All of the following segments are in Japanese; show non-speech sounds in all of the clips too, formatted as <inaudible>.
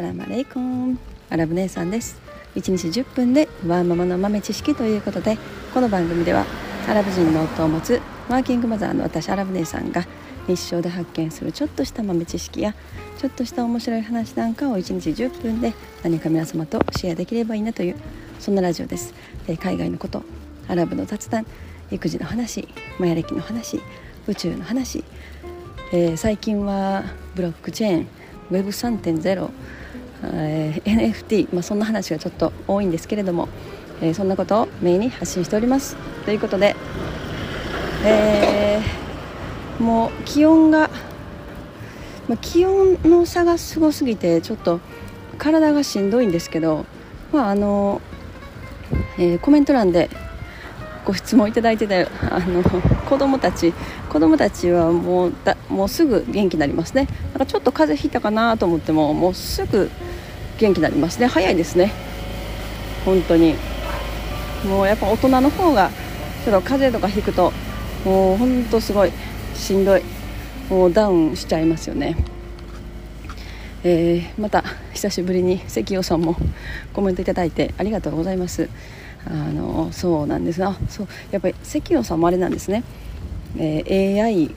サラマレイコンアラブ姉さんです。1日10分でワーママの豆知識ということでこの番組ではアラブ人の夫を持つワーキングマザーの私アラブ姉さんが日常で発見するちょっとした豆知識やちょっとした面白い話なんかを1日10分で何か皆様とシェアできればいいなというそんなラジオです、え海外のことアラブの雑談育児の話マヤ歴の話宇宙の話、えー、最近はブロックチェーン Web3.0、えー、NFT、まあ、そんな話がちょっと多いんですけれども、えー、そんなことをメインに発信しております。ということで、えー、もう気温が、まあ、気温の差がすごすぎてちょっと体がしんどいんですけど、まああのえー、コメント欄でご質問いただいてたあの子供たち子供たちはもうだもうすぐ元気になりますね。なんかちょっと風邪ひいたかなと思ってももうすぐ元気になりますね。早いですね。本当に。もうやっぱ大人の方がちょっと風邪とかひくともう本当すごいしんどい。もうダウンしちゃいますよね。えー、また久しぶりに関陽さんもコメントいただいてありがとうございます。あのそうなんですあそう。やっぱり関野さんもあれなんですね、えー、AI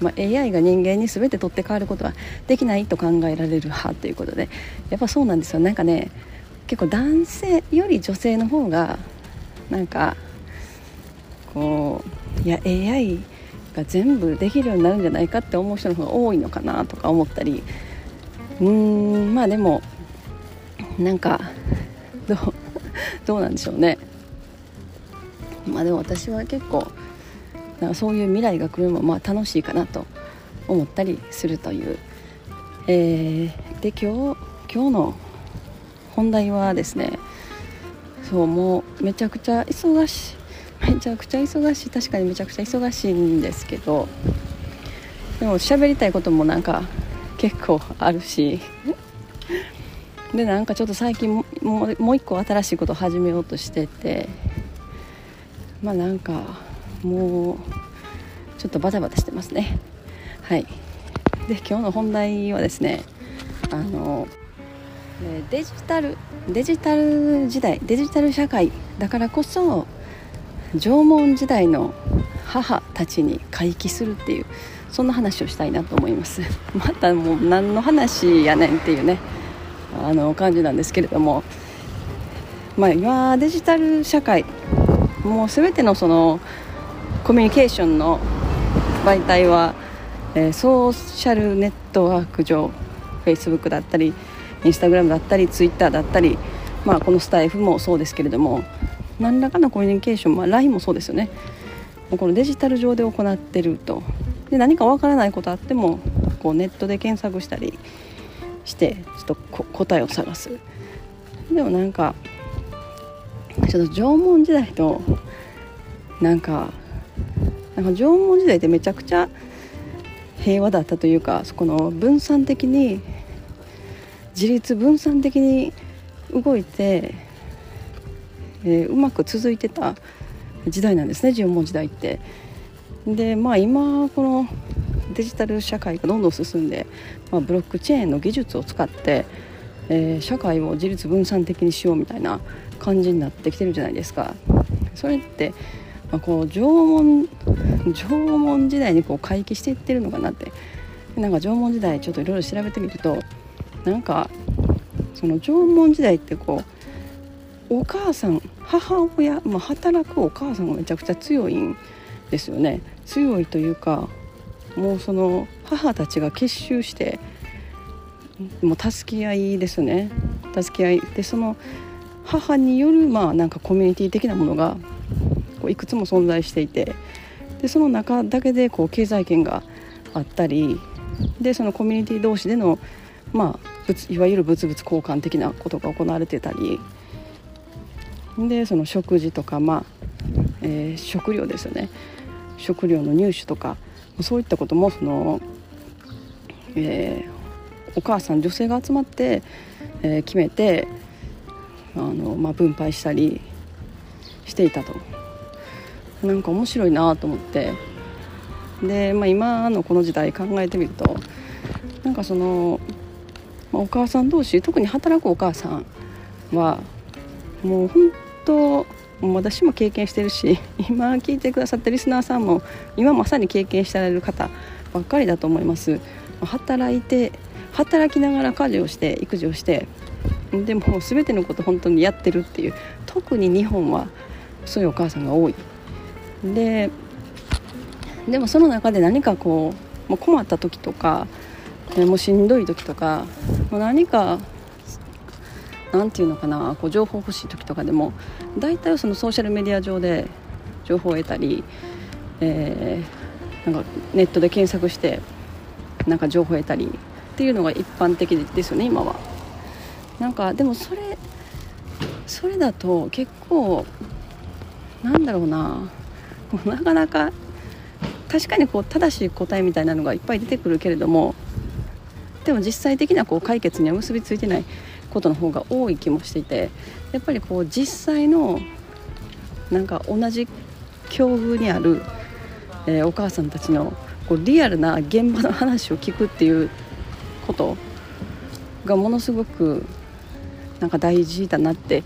まあ、AI が人間に全て取って代わることはできないと考えられる派ということでやっぱそうなんですよ。なんかね結構男性より女性の方がなんかこういや AI が全部できるようになるんじゃないかって思う人の方が多いのかなとか思ったり。うーんまあでもなんかどうなんでしょうね。まあでも私は結構なんかそういう未来が来るのもまあ楽しいかなと思ったりするという、えー、で今日今日の本題はですねそうもうめちゃくちゃ忙しいめちゃくちゃ忙しい確かにめちゃくちゃ忙しいんですけどでも喋りたいこともなんか結構あるしでなんかちょっと最近もうもう一個新しいことを始めようとしててまあなんかもうちょっとバタバタしてますね。はい。で今日の本題はですねあのデジタルデジタル時代デジタル社会だからこそ縄文時代の母たちに回帰するっていうそんな話をしたいなと思います。またもう何の話やねんっていうね。あの感じなんですけれども、まあ、今デジタル社会もう全てのそのコミュニケーションの媒体は、えー、ソーシャルネットワーク上 Facebook だったり Instagram だったり Twitter だったり、まあ、このスタイフもそうですけれども何らかのコミュニケーション、まあ、LINE もそうですよね。このデジタル上で行ってると。で何かわからないことあってもこうネットで検索したりしてちょっと答えを探すでもなんかちょっと縄文時代となんかなんか縄文時代ってめちゃくちゃ平和だったというかそこの分散的に自立分散的に動いて、えー、うまく続いてた時代なんですね縄文時代って。でまあ今このデジタル社会がどんどん進んで、まあ、ブロックチェーンの技術を使って、えー、社会を自立分散的にしようみたいな感じになってきてるじゃないですか。それって、まあ、こう縄文縄文時代にこう回帰していってるのかなってなんか縄文時代ちょっといろいろ調べてみるとなんかその縄文時代ってこうお母さん母親、まあ、働くお母さんがめちゃくちゃ強いんですよね強いというかもうその母たちが結集してもう助け合いですね。助け合い。でその母によるまあなんかコミュニティ的なものがこういくつも存在していてでその中だけでこう経済圏があったりでそのコミュニティ同士でのまあいわゆる物々交換的なことが行われてたりでその食事とかまあ、えー、食料ですよね。食料の入手とかそういったこともその、えー、お母さん女性が集まって、えー、決めてあの、まあ、分配したりしていたと。なんか面白いなと思って。で、まあ、今のこの時代考えてみるとなんかそのまあ、お母さん同士特に働くお母さんはもう本当私も経験してるし <laughs> 今聞いてくださったリスナーさんも今まさに経験してられる方ばっかりだと思います。働いて働きながら家事をして育児をしてでも全てのこと本当にやってるっていう特に日本はそういうお母さんが多い。ででもその中で何かこうもう困った時とかもうしんどい時とかもう何か何て言うのかなこう情報欲しい時とかでも大体そのソーシャルメディア上で情報を得たり、えー、なんかネットで検索してなんか情報を得たりっていうのが一般的ですよね今は。なんかでもそれそれだと結構なんだろうななかなか確かにこう正しい答えみたいなのがいっぱい出てくるけれどもでも実際的なこう解決には結びついてないことの方が多い気もしていてやっぱりこう実際のなんか同じ境遇にある、えー、お母さんたちのこうリアルな現場の話を聞くっていうことがものすごくなんか大事だなって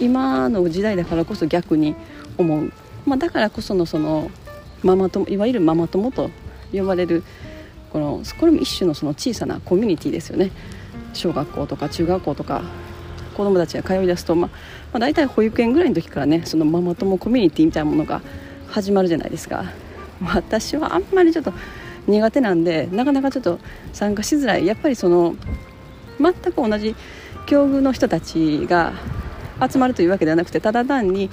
今の時代だからこそ逆に思う、まあ、だからこそのそのママ友いわゆるママ友と呼ばれるこのこれも一種のその小さなコミュニティですよね。小学校とか中学校とか子どもたちが通い出すと、まあ、まあ、大体保育園ぐらいの時からねそのママ友コミュニティみたいなものが始まるじゃないですか。私はあんまりちょっと苦手なんでなかなかちょっと参加しづらい。やっぱりその全く同じ境遇の人たちが集まるというわけではなくてただ単に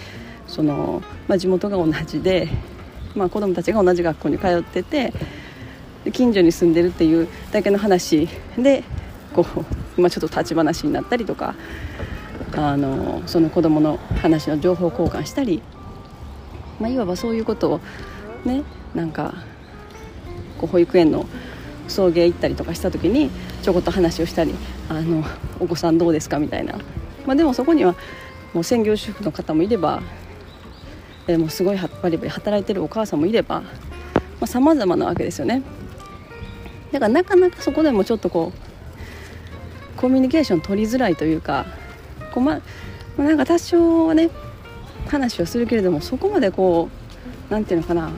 その、まあ、地元が同じで、まあ、子どもたちが同じ学校に通ってて近所に住んでるっていうだけの話でこう、<laughs> まあ、ちょっと立ち話になったりとかあのその子どもの話の情報交換したり、まあ、いわばそういうことをねなんかこう保育園の送迎行ったりとかした時にちょこっと話をしたり「あのお子さんどうですか?」みたいな、まあ、でもそこにはもう専業主婦の方もいれば、え、もうすごいバリバリ働いてるお母さんもいればさまざ、まなわけですよねだからなかなかそこでもちょっとこうコミュニケーション取りづらいというかこう、ま、まなんか多少はね話をするけれどもそこまでこう何て言うのかな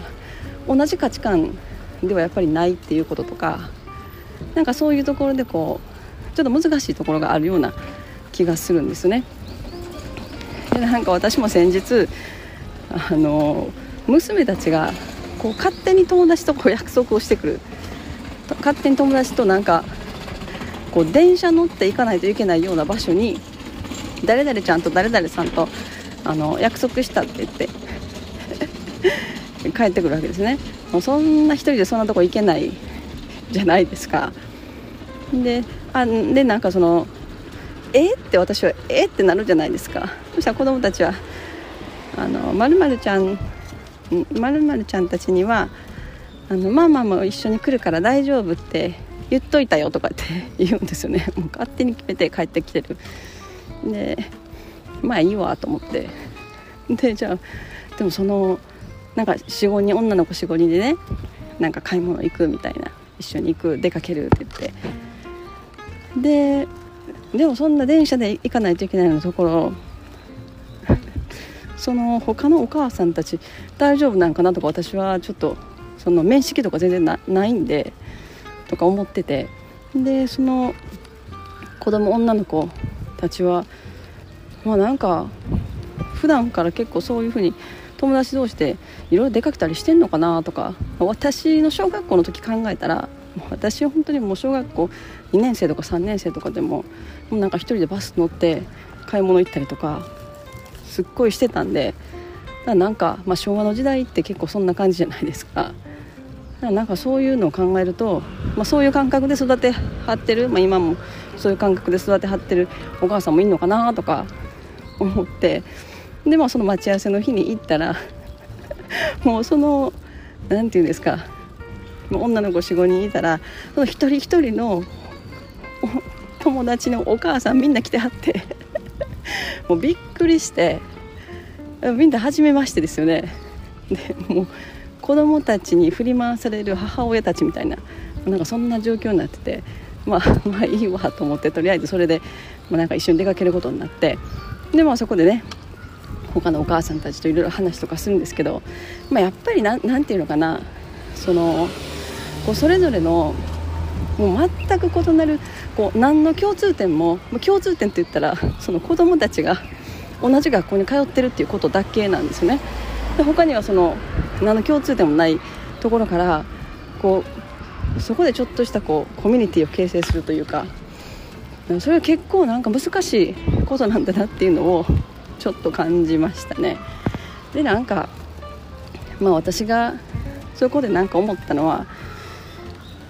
同じ価値観ではやっぱりないっていうこととかなんかそういうところでこうちょっと難しいところがあるような気がするんですね。でなんか私も先日あの娘たちがこう勝手に友達とこう約束をしてくる勝手に友達となんかこう電車乗って行かないといけないような場所に誰々ちゃんと誰々さんとあの約束したって言って <laughs> 帰ってくるわけですね。もうそんな一人でそんなとこ行けないじゃないですか。であでなんかそのえ？って私はえ？ってなるじゃないですか。そしたら子供たちはあのまるちゃんまるちゃんたちにはあのママも一緒に来るから大丈夫って言っといたよとかって言うんですよね。<laughs> もう勝手に決めて帰ってきてる。でまあいいわと思って。でじゃあでもそのなんか45人女の子45人でねなんか買い物行くみたいな。一緒に行く出かけるって言って。ででもそんな電車で行かないといけないようなところ。<laughs> その他のお母さんたち大丈夫なんかなとか私はちょっとその面識とか全然なないんで。とか思っててでその子供女の子たちはまあなんか普段から結構そういうふうに友達同士でいろいろ出かけたりしてんのかなとか私の小学校の時考えたら私は本当にもう小学校2年生とか3年生とかでももうなんか1人でバス乗って買い物行ったりとかすっごいしてたんでだなんか、まあ、昭和の時代って結構そんな感じじゃないですか。なんかそういうのを考えると、まあ、そういう感覚で育てはってる、まあ、今もそういう感覚で育てはってる。お母さんもいるのかなとか思って。でもその待ち合わせの日に行ったら <laughs> もうその何て言うんですか。女の子45人いたらその一人一人の友達のお母さんみんな来てはって。<laughs> もうびっくりしてみんな初めましてですよね。でもう子供たちに振り回される母親たちみたいななんかそんな状況になっててまあ <laughs> まあいいわと思ってとりあえずそれで、まあ、なんか一緒に出かけることになってでまあそこでね他のお母さんたちといろいろ話とかするんですけど、まあ、やっぱりなんなんていうのかなそのこうそれぞれのもう全く異なるこう何の共通点も共通点って言ったらその子供たちが同じ学校に通ってるっていうことだけなんですよね。で他にはその何の共通点もないところからこうそこでちょっとしたこうコミュニティを形成するというかそれは結構なんか難しいことなんだなっていうのをちょっと感じましたね。でなんかまあ私がそこで何か思ったのは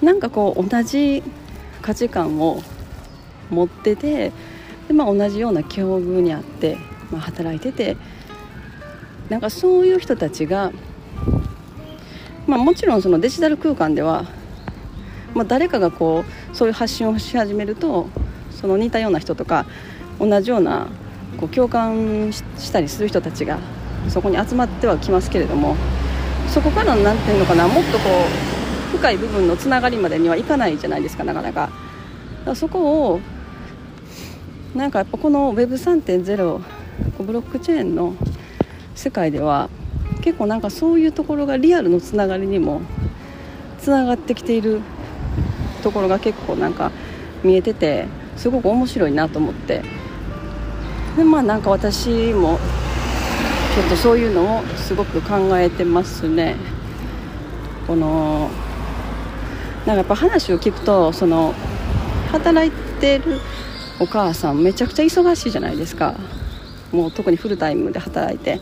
なんかこう同じ価値観を持っててで、まあ、同じような境遇にあって、まあ、働いててなんかそういう人たちが、まあ、もちろんそのデジタル空間では、まあ、誰かがこうそういう発信をし始めるとその似たような人とか同じようなこう共感したりする人たちがそこに集まってはきますけれどもそこから何ていうのかなもっとこう深い部分のつながりまでにはいかないじゃないですかなかなか。かそこをなんかやっぱこの Web3.0 ブロックチェーンの世界では結構なんかそういうところがリアルのつながりにもつながってきているところが結構なんか見えててすごく面白いなと思って。でまあなんか私もちょっとそういうのをすごく考えてますね。このなんかやっぱ話を聞くとその働いてるお母さんめちゃくちゃ忙しいじゃないですか。もう特にフルタイムで働いて。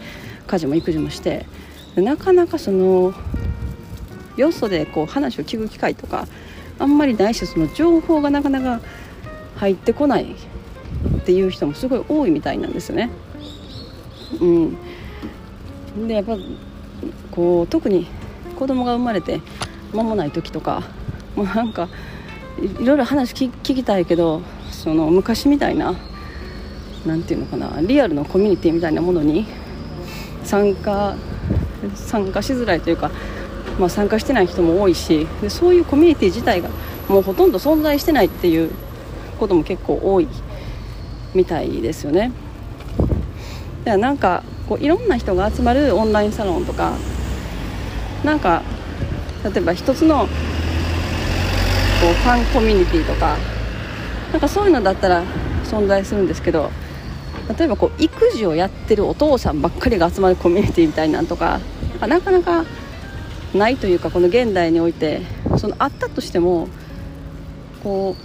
家事も育児もしてなかなかそのよそでこう話を聞く機会とかあんまりないしその情報がなかなか入ってこないっていう人もすごい多いみたいなんですよね。うん、でやっぱこう特に子供が生まれて間もない時とかもうなんかいろいろ話聞きたいけどその昔みたいな何て言うのかなリアルのコミュニティみたいなものに参加参加しづらいというか、まあ、参加してない人も多いしでそういうコミュニティ自体がもうほとんど存在してないっていうことも結構多いみたいですよね。だからなんかこういろんな人が集まるオンラインサロンとかなんか例えば一つのこうファンコミュニティとかなんかそういうのだったら存在するんですけど例えばこう育児をやってるお父さんばっかりが集まるコミュニティみたいなんとかなかなかないというかこの現代においてそのあったとしてもこ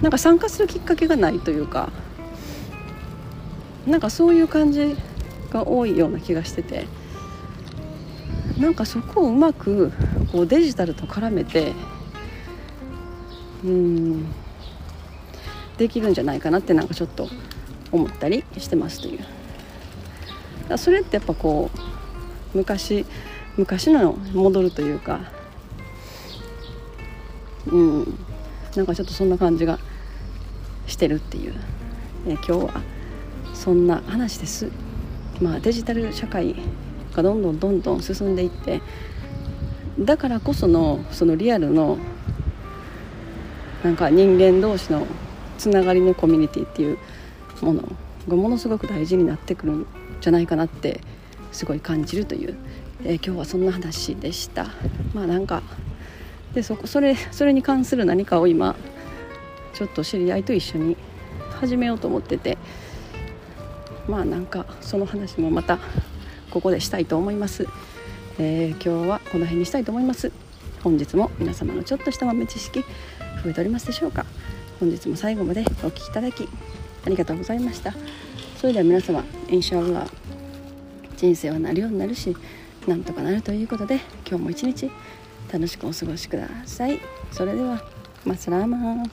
うなんか参加するきっかけがないというかなんかそういう感じが多いような気がしてて。なんかそこをうまくこうデジタルと絡めてうんできるんじゃないかなってなんかちょっと思ったりしてますという。それってやっぱこう昔昔の戻るというかうんなんかちょっとそんな感じがしてるっていう、え今日はそんな話です。まあデジタル社会がどんどんどんどん進んでいってだからこそのそのリアルのなんか人間同士のつながりのコミュニティっていうものがものすごく大事になってくるんじゃないかなってすごい感じるという、えー、今日はそんな話でした。まあなんかでそこそれそれに関する何かを今ちょっと知り合いと一緒に始めようと思ってて。まあなんかその話もまたここでしたいと思います、えー、今日はこの辺にしたいと思います。本日も皆様のちょっとした豆知識増えておりますでしょうか。本日も最後までお聴きいただきありがとうございました。それでは皆様インシャ人生はなるようになるしなんとかなるということで今日も一日楽しくお過ごしください。それではマスラーマン。